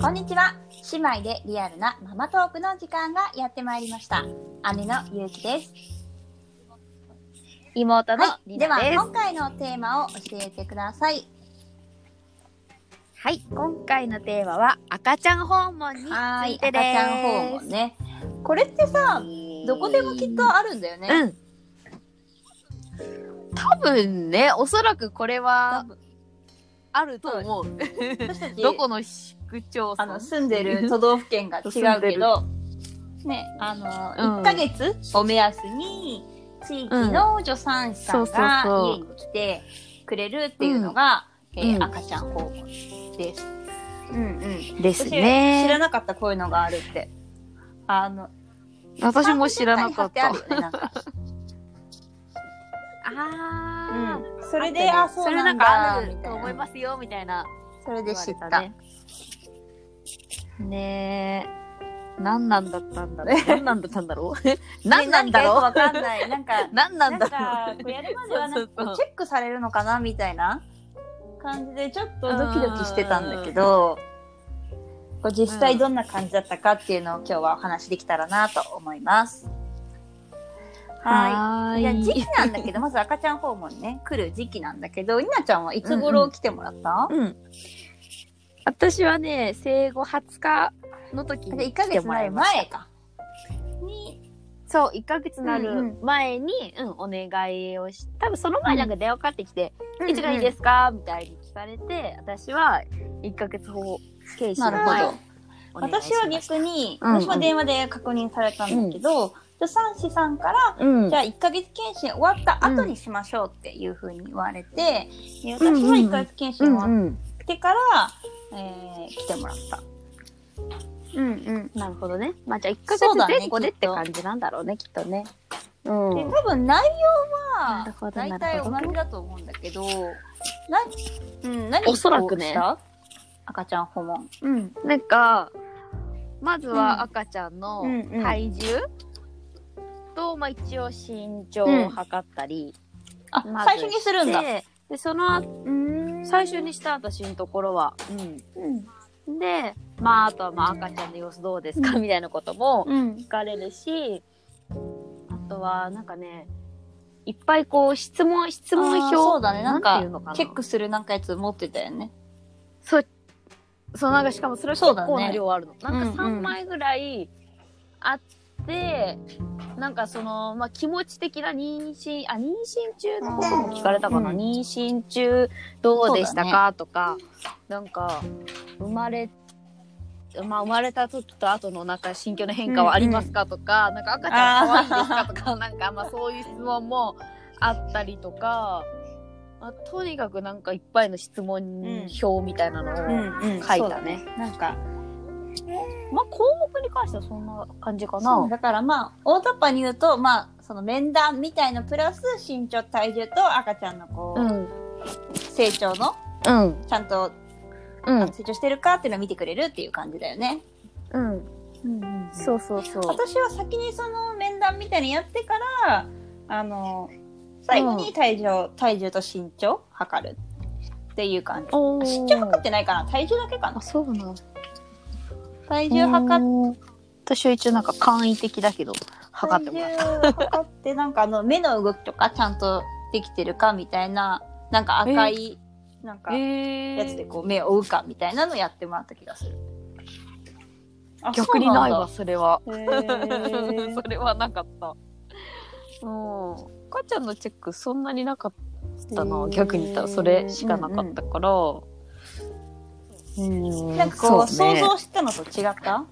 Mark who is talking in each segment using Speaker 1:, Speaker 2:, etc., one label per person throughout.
Speaker 1: こんにちは。姉妹でリアルなママトークの時間がやってまいりました。姉のゆうきです。
Speaker 2: 妹の
Speaker 1: はい。では、
Speaker 2: りなです。
Speaker 1: 今回のテーマを教えてください。
Speaker 2: はい、今回のテーマは赤ちゃん訪問につ
Speaker 1: はいい。赤ち
Speaker 2: てです。
Speaker 1: ゃん訪問ね。これってさ、どこでもきっとあるんだよね。
Speaker 2: うん。多分ね、おそらくこれ
Speaker 1: 多
Speaker 2: は
Speaker 1: 分
Speaker 2: あると思う。どこの市区町村
Speaker 1: あの住んでる都道府県が違うけど、ね、あの、
Speaker 2: うん
Speaker 1: 1ヶ月を目安に、地域の助産師さんが家に来てくれるっていうのが、え赤ちゃん訪問です。うんうん。
Speaker 2: です
Speaker 1: 私
Speaker 2: ね。
Speaker 1: 知らなかったこういうのがあるって。あの、
Speaker 2: 私も知らなかった。
Speaker 1: あ。
Speaker 2: あー。
Speaker 1: うん。それで、あ、そう
Speaker 2: それなんん
Speaker 1: なだ、
Speaker 2: かあると。思いますよ、みたいな。
Speaker 1: それで知った。
Speaker 2: ね。ねえ。何なんだったんだろう？何なんだったんだろう？何なんだろう？
Speaker 1: わかんない。なんか、
Speaker 2: 何なんだろ
Speaker 1: う？やるまではなんかチェックされるのかな？みたいな感じで、ちょっとドキドキしてたんだけど、こう実際どんな感じだったかっていうのを今日はお話できたらなと思います。
Speaker 2: う。
Speaker 1: はい。じゃ時期なんだけど、まず赤ちゃん訪問にね、来る時期なんだけど、いなちゃんはいつ頃来てもらった、
Speaker 2: うん。私はね、生後20日の時
Speaker 1: で
Speaker 2: に
Speaker 1: 1ヶ
Speaker 2: 来てもら
Speaker 1: 月な。前か。に、
Speaker 2: そう、1ヶ月な
Speaker 1: うん
Speaker 2: る前に、うん、お願いをし、多分その前なんか電話かかってきて、
Speaker 1: うん
Speaker 2: いつがいいですか？みたいに聞かれて、私は1ヶ月後、形式の
Speaker 1: な
Speaker 2: 前
Speaker 1: るほど。私は逆に、
Speaker 2: うんうん。
Speaker 1: 私も電話で確認されたんだけど、助産師さんから、
Speaker 2: うん。
Speaker 1: じゃあ1ヶ月検診終わった後にしましょうっていうふうに言われて、で
Speaker 2: うん。
Speaker 1: 私は1ヶ月検診
Speaker 2: うん
Speaker 1: 終わ
Speaker 2: うん。
Speaker 1: ってから、えー来てもらった。うんうん。
Speaker 2: なるほどね。まあじゃあ1ヶ月前後でって感じなんだろうね、きっとね。うん。
Speaker 1: で、多分内容は大体同じだと思うんだけど、な、うん、何
Speaker 2: おそらくね
Speaker 1: をした？赤ちゃん訪問。うん。
Speaker 2: なんか、まず
Speaker 1: うん
Speaker 2: は赤ちゃんの
Speaker 1: うんうん
Speaker 2: 体重と、まあ一応身長を測ったり。
Speaker 1: あ、
Speaker 2: まず
Speaker 1: 最初にするんだ。
Speaker 2: で、でその後、
Speaker 1: うん
Speaker 2: 最初にした私のところは。うん。で、まああとはまあ赤ちゃんの様子どうですかみたいなことも
Speaker 1: うん。
Speaker 2: 聞かれるし、あとはなんかね、いっぱいこう質問、質問表。
Speaker 1: そうだね。なん
Speaker 2: て
Speaker 1: かチェックするなんかやつ持ってたよね。
Speaker 2: そう、そうなんかしかもそれ結
Speaker 1: そうだね
Speaker 2: 構な量あるの。なんか
Speaker 1: うんうん
Speaker 2: 3枚ぐらいあって、なんかその、まあ、気持ち的な妊娠、あ、妊娠中のことも聞かれたかな、
Speaker 1: うん。
Speaker 2: 妊娠中どうでしたか、とか、なんか、生まれ、まあ、生まれた時と後のなんか心境の変化はありますか？とか、なんか赤ちゃん可愛いですか？とか、なんかまあそういう質問もあったりとか、まあ、とにかくなんかいっぱいの質問表みたいなのを、
Speaker 1: うん
Speaker 2: 書いたね。
Speaker 1: なんか、
Speaker 2: まあ項目に関してはそんな感じかな。
Speaker 1: だからまあ、大雑把に言うと、まあ、その面談みたいのプラス身長、体重と赤ちゃんのこう、
Speaker 2: うん。
Speaker 1: 成長の、
Speaker 2: うん。
Speaker 1: ちゃんと
Speaker 2: うん。
Speaker 1: 成長してるかっていうのを見てくれるっていう感じだよね。
Speaker 2: うん。
Speaker 1: うん
Speaker 2: そうそうそう。
Speaker 1: 私は先にその面談みたいにやってから、あの、最後に体重、体重と身長測るっていう感じ。
Speaker 2: お
Speaker 1: 身長測ってないかな？体重だけか
Speaker 2: あ、
Speaker 1: な
Speaker 2: そうなの。
Speaker 1: 体重測っ
Speaker 2: 私は一応なんか簡易的だけど、測ってもらった。
Speaker 1: 測って、なんかあの、目の動きとかちゃんとできてるかみたいな、なんか赤い、なんか、
Speaker 2: え
Speaker 1: やつでこう目を追うかみたいなのやってもらった気がする。あ
Speaker 2: 逆にないわ、それは。
Speaker 1: そ
Speaker 2: れはなかった。うん。赤ちゃんのチェックそんなになかったな。逆に言ったらそれしかなかったから。うん。
Speaker 1: なんかこう、
Speaker 2: そうね。
Speaker 1: 想像してたのと違った？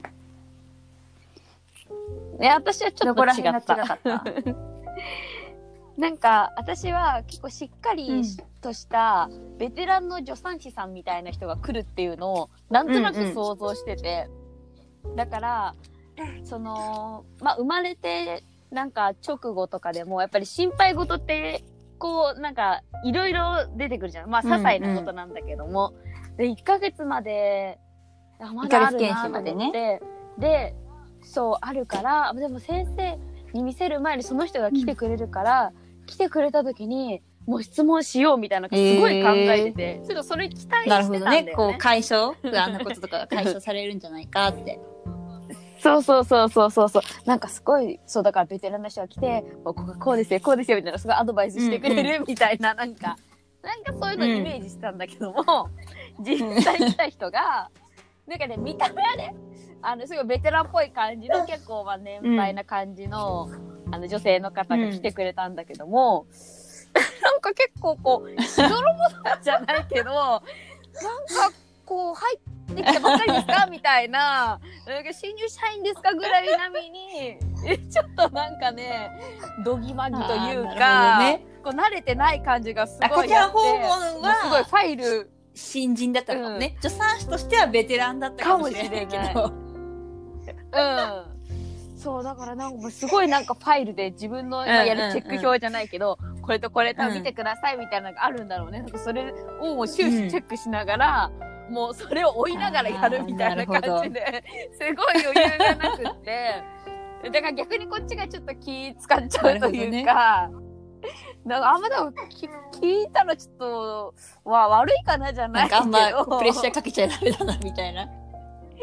Speaker 2: ね、私はちょ
Speaker 1: ど
Speaker 2: っと
Speaker 1: ら辺が
Speaker 2: った。
Speaker 1: 違かった？
Speaker 2: なんか、私は結構しっか
Speaker 1: うん。
Speaker 2: りとした、ベテランの助産師さんみたいな人が来るっていうのを、なんとなく想像してて、だから、その、まあ、生まれて、なんか直後とかでも、やっぱり心配事って、こう、なんか、いろいろ出てくるじゃん。まあ、些細なことなんだけども。で、1ヶ月まで、あまだあるなと思って、
Speaker 1: で
Speaker 2: で、そう、あるから、でも先生に見せる前にその人が来てくれるから、来てくれた時に、もう質問しようみたいな、すごい考えてて、ちょっとそれ期待して
Speaker 1: な
Speaker 2: たんだよね。
Speaker 1: るほどね。こう、解消？不安なこととかが解消されるんじゃないかって。
Speaker 2: そうそうそうそうそうそう。なんかすごい、そうだからベテランの人が来て、ここがこうですよ、こうですよみたいな、すごいアドバイスしてくれるみたいな、なんか、なんかそういうのイメージしてたんだけども、実際来た人が、なんかね、見た目はね、あの、すごいベテランっぽい感じの、結構まあ年配な感じの、あの女性の方が来てくれたんだけども、なんか結構こう、しどろもどじゃないけど、なんかってきたばっかりですか？みたいな、新入社員ですかぐらい並みに、えちょっとなんかね、どぎまぎというか、
Speaker 1: ね
Speaker 2: こう慣れてない感じがすごいあって。すごい
Speaker 1: は
Speaker 2: ファイル、
Speaker 1: 新人だったかもね。助産師としてはベテランだったかもしれないけど。
Speaker 2: うん。そう、だからなんかすごいなんかファイルで自分の今やるチェック表じゃないけど、これとこれと見てくださいみたいなのがあるんだろうね。なんかそれを終始チェックしながら、もうそれを追いながらやるみたいな感じで、すごい余裕がなくって、だから逆にこっちがちょっと気使っちゃうというか、なんかあんまでもき聞いたらちょっと、わ、悪いかなじゃな
Speaker 1: ないんかあんま
Speaker 2: けど。
Speaker 1: プレッシャーかけちゃダメだな、みたいな。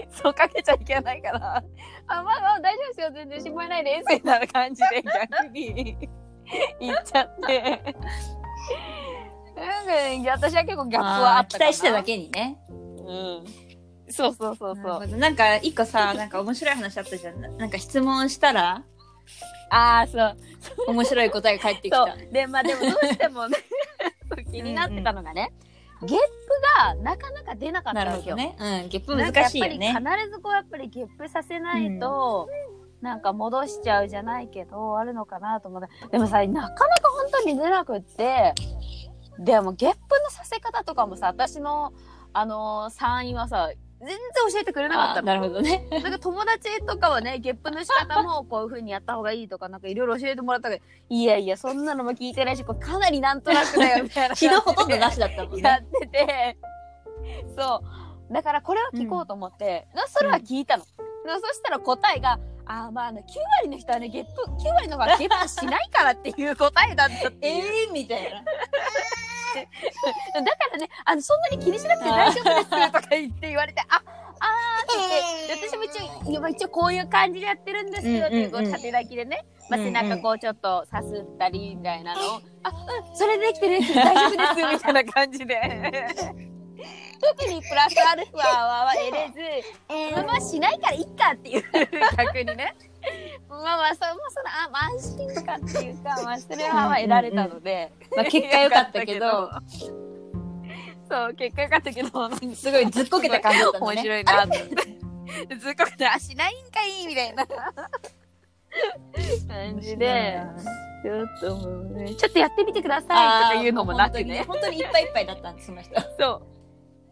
Speaker 2: そうかけちゃいけないから、あ、まあまあ大丈夫ですよ、全然心配ないです、みたいな感じで逆に言っちゃって。なんか、私は結構ギャップはあったかな。
Speaker 1: 待しただけにね。
Speaker 2: うん。そうそうそうそう。
Speaker 1: なんか、一個さ、なんか面白い話あったじゃん。なんか質問したら、
Speaker 2: ああ、そう。
Speaker 1: 面白い答えが返ってきた。
Speaker 2: で、まあでもどうしてもね、気になってたのがね、ゲップがなかなか出なかった
Speaker 1: な
Speaker 2: わけよ。
Speaker 1: ね。うん、ゲップ難しいよね。
Speaker 2: 必ずこうやっぱりゲップさせないと、なんか戻しちゃうじゃないけど、あるのかなと思って。でもさ、なかなか本当に出なくって、でもゲップのさせ方とかもさ、私の、あのー、産院はさ、全然教えてくれなかった
Speaker 1: なるほどね。
Speaker 2: なんか友達とかはね、ゲップの仕方もこういう風にやった方がいいとか、なんかいろいろ教えてもらったけど、いやいや、そんなのも聞いてないし、これかなりなんとなくだよ、みたいな感じで。
Speaker 1: 指導ほとんどなしだったもん
Speaker 2: やっ
Speaker 1: ね。
Speaker 2: てて、そう。だからこれは聞こうと思って、なそれは聞いたの。なそしたら答えが、あーまああの、9割の人はね、ゲップ、9割の方がゲップしないからっていう答えだったっていう。
Speaker 1: ええー、みたいな。
Speaker 2: だからね、あの、そんなに気にしなくて大丈夫ですとか言って言われて、あ、あーって言って、で私も一応、一応こういう感じでやってるんですよっていう、こう、縦抱きでね、まあ、背中こうちょっとさすったりみたいなのを、あ、うん、それできてるできてる大丈夫ですみたいな感じで。特にプラスアルファは得れず、まあまあしないからいいかっていう、逆にね。まあまあ、そもその、あ、まあ安心感っていうか、まあそれはまあ得られたので。
Speaker 1: まあ、結果良かったけど、
Speaker 2: そう、結果良かったけど、
Speaker 1: すごいずっこけた感じだったのね。
Speaker 2: 面白いなって。ずっこけて、あ、しないんかいみたいな感じで、ちょっともうね、ちょっとやってみてくださいとかいうのもなくね。
Speaker 1: 本当に本当にいっぱいいっぱいだったんです、その人。
Speaker 2: そう。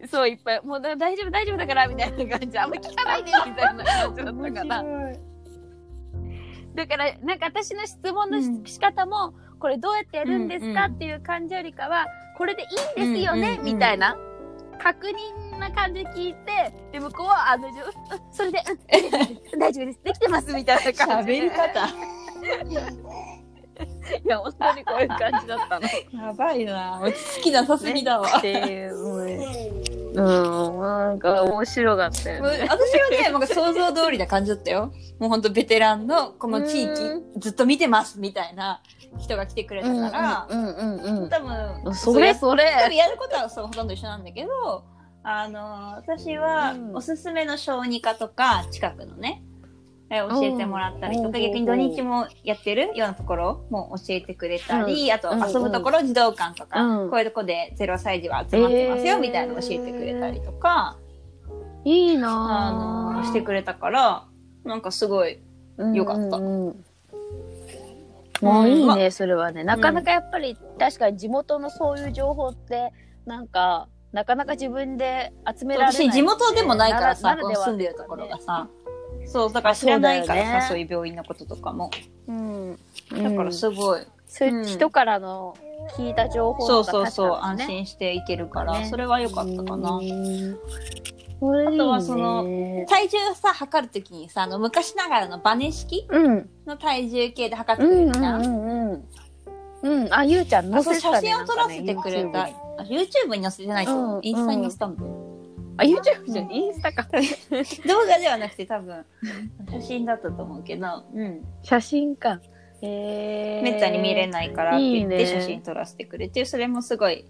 Speaker 2: そう、いっぱい。もうだ大丈夫、大丈夫だから、みたいな感じ。あんま聞かないで、みたいな感じだったから。だから、なんか私の質問の仕方も、これどうやってやるんですか、
Speaker 1: うんうん
Speaker 2: っていう感じよりかは、これでいいんですよね、
Speaker 1: うんうんうん
Speaker 2: みたいな。確認な感じで聞いて、で、向こうは、あの、それで、うん、大丈夫です。できてます、みたいな感じで。
Speaker 1: 喋り方。
Speaker 2: いや、本当にこういう感じだったの。
Speaker 1: やばいな落ち着きなさすぎだわ。
Speaker 2: っていう、もうん、なんか面白かったよね。
Speaker 1: 私はね、なんか想像通りな感じだったよ。もうほんとベテランのこの地域
Speaker 2: う
Speaker 1: ずっと見てますみたいな人が来てくれたから、
Speaker 2: うんうんうん
Speaker 1: 多分、
Speaker 2: うん。それ？そ
Speaker 1: 多分
Speaker 2: れ？
Speaker 1: やることはそうほとんど一緒なんだけど、あの、私は
Speaker 2: うん
Speaker 1: おすすめの小児科とか近くのね、え教えてもらったりとか、
Speaker 2: うん
Speaker 1: 逆に土日もやってるようなところも教えてくれたり、あと
Speaker 2: うん
Speaker 1: 遊ぶところ児童館とか、
Speaker 2: うん。
Speaker 1: こういうとこで0歳児は集まってますよ
Speaker 2: えー。
Speaker 1: みたいなの教えてくれたりとか、
Speaker 2: いい
Speaker 1: あ
Speaker 2: なぁ。
Speaker 1: のしてくれたから、なんかすごい、よかった。
Speaker 2: もういいね、それはね。なかなかやっぱり、確かに地元のそういう情報って、なんか、なかなか自分で集められない、
Speaker 1: 私地元でもないからさ、住んでるところがさ、そう、だから知らないからさ、そういう病院のこととかも。
Speaker 2: うん。
Speaker 1: だからすごい、
Speaker 2: そういう人からの聞いた情報
Speaker 1: そう
Speaker 2: とか
Speaker 1: そうそう、安
Speaker 2: 確かにね
Speaker 1: 心していけるから、
Speaker 2: ね
Speaker 1: それは良かったかな。あとはその体重さ、測るときにさ、あの、昔ながらのバネ式
Speaker 2: うん。
Speaker 1: の体重計で測ってくれるじゃん？
Speaker 2: んうんうん。うん。あ、ゆうちゃん載
Speaker 1: そう
Speaker 2: せてたね。
Speaker 1: 写真を撮らせてくれた。
Speaker 2: なんかね
Speaker 1: あ YouTube に載せてないと思う、
Speaker 2: うん
Speaker 1: インスタに載せたもん、
Speaker 2: あ、YouTube じゃん。インスタか。
Speaker 1: 動画ではなくて多分。写真だったと思うけど、うん、
Speaker 2: 写真か。へー。
Speaker 1: めったに見れないからって言って写真撮らせてくれてそれもすごい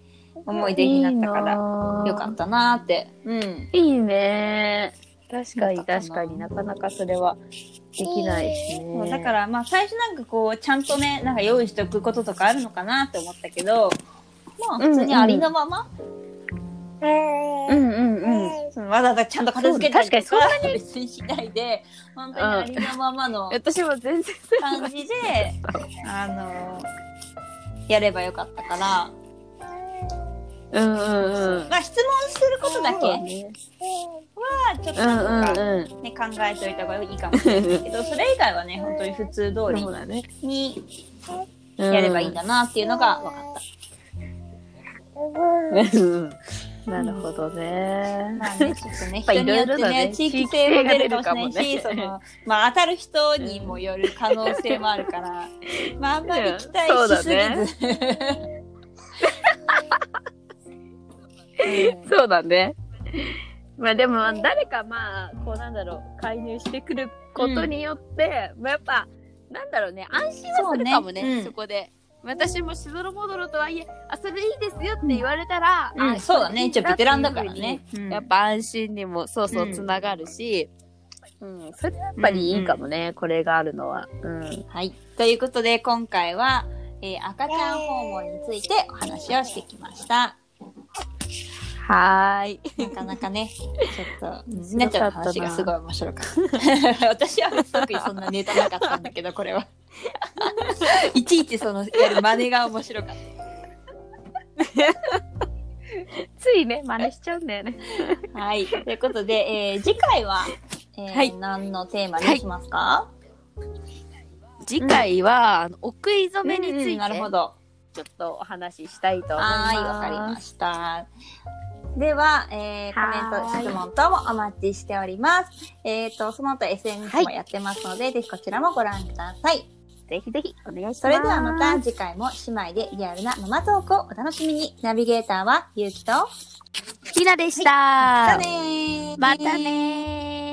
Speaker 1: 思い出になったから
Speaker 2: ら
Speaker 1: よかったなーって、うん、
Speaker 2: いいね。確かに確かに。なかなかそれはできないしね。
Speaker 1: だからまあ最初なんかこうちゃんとねなんか用意しておくこととかあるのかなって思ったけどまあ普通にありのまま、
Speaker 2: うん。うんうん。
Speaker 1: そのわざわざちゃんと片付けたりと
Speaker 2: そう
Speaker 1: か別にしないで本当にありのままの
Speaker 2: 私も全然
Speaker 1: 感じで、あのやればよかったから、
Speaker 2: うんうんうん。
Speaker 1: まあ質問することだけは
Speaker 2: ね
Speaker 1: ちょっと
Speaker 2: うん。
Speaker 1: ね、考えておいた方がいいかもしれないけど、それ以外はね、本当に普通通。りにやればいいんだなっていうのが分かっ
Speaker 2: うん。なるほど
Speaker 1: た。
Speaker 2: ね。
Speaker 1: まあね、ちょっとね、人によって
Speaker 2: ね
Speaker 1: ね、地域性も出るかもしれないし、その、まあ当たる人にもよる可能性もあるから、まああんまり期待
Speaker 2: そうだ
Speaker 1: しすぎ
Speaker 2: ね
Speaker 1: ず。うん。
Speaker 2: そうだね。まあでも、誰かまあ、こうなんだろう、介入してくることによって、まあやっぱ、なんだろうね、安心はするかもね、そこで。私もしどろもどろとはいえ、あ、それいいですよって言われたら、
Speaker 1: うん
Speaker 2: あ
Speaker 1: そうだね。一応ベテランだからね。
Speaker 2: やっぱ安心にも、そうそうう、
Speaker 1: ん
Speaker 2: つながるし、うん、それやっぱりいいかもね、これがあるのは。うん。
Speaker 1: はい。ということで、今回は、えー赤ちゃん訪問についてお話をしてきました。
Speaker 2: はーい。
Speaker 1: なかなかね、ちょっと、
Speaker 2: 面
Speaker 1: なっちゃう
Speaker 2: 白かったな
Speaker 1: 話がすごい面白かった。私は特にそんなネタなかったんだけど、これは。いちいちその、やる真似が面白かった。
Speaker 2: ついね、真似しちゃうんだよね。
Speaker 1: はい。ということで、えー次回は、えー
Speaker 2: はい
Speaker 1: 何のテーマにしますか、
Speaker 2: 次回は、あのお食い初めについて、
Speaker 1: うんなるほど。
Speaker 2: ちょっとお話ししたいと思います。
Speaker 1: はい、わかりました。では、えーコメント、
Speaker 2: はーい
Speaker 1: 質問等もお待ちしております。えっ、と、その他 SNS もやってますので、ぜひこちらもご覧ください。
Speaker 2: ぜひぜひお願いします。
Speaker 1: それではまた次回も姉妹でリアルなママトークをお楽しみに。ナビゲーターはゆうきと、
Speaker 2: ひなでし
Speaker 1: じゃあ
Speaker 2: た。
Speaker 1: ねー
Speaker 2: またねー。